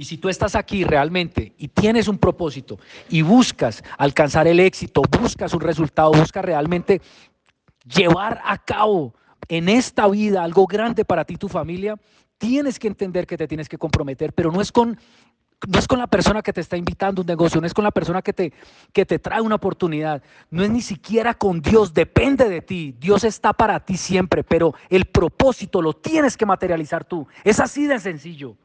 Y si tú estás aquí realmente y tienes un propósito y buscas alcanzar el éxito, buscas un resultado, buscas realmente llevar a cabo en esta vida algo grande para ti y tu familia, tienes que entender que te tienes que comprometer, pero no es con no es con la persona que te está invitando a un negocio, no es con la persona que te, que te trae una oportunidad, no es ni siquiera con Dios, depende de ti. Dios está para ti siempre, pero el propósito lo tienes que materializar tú. Es así de sencillo.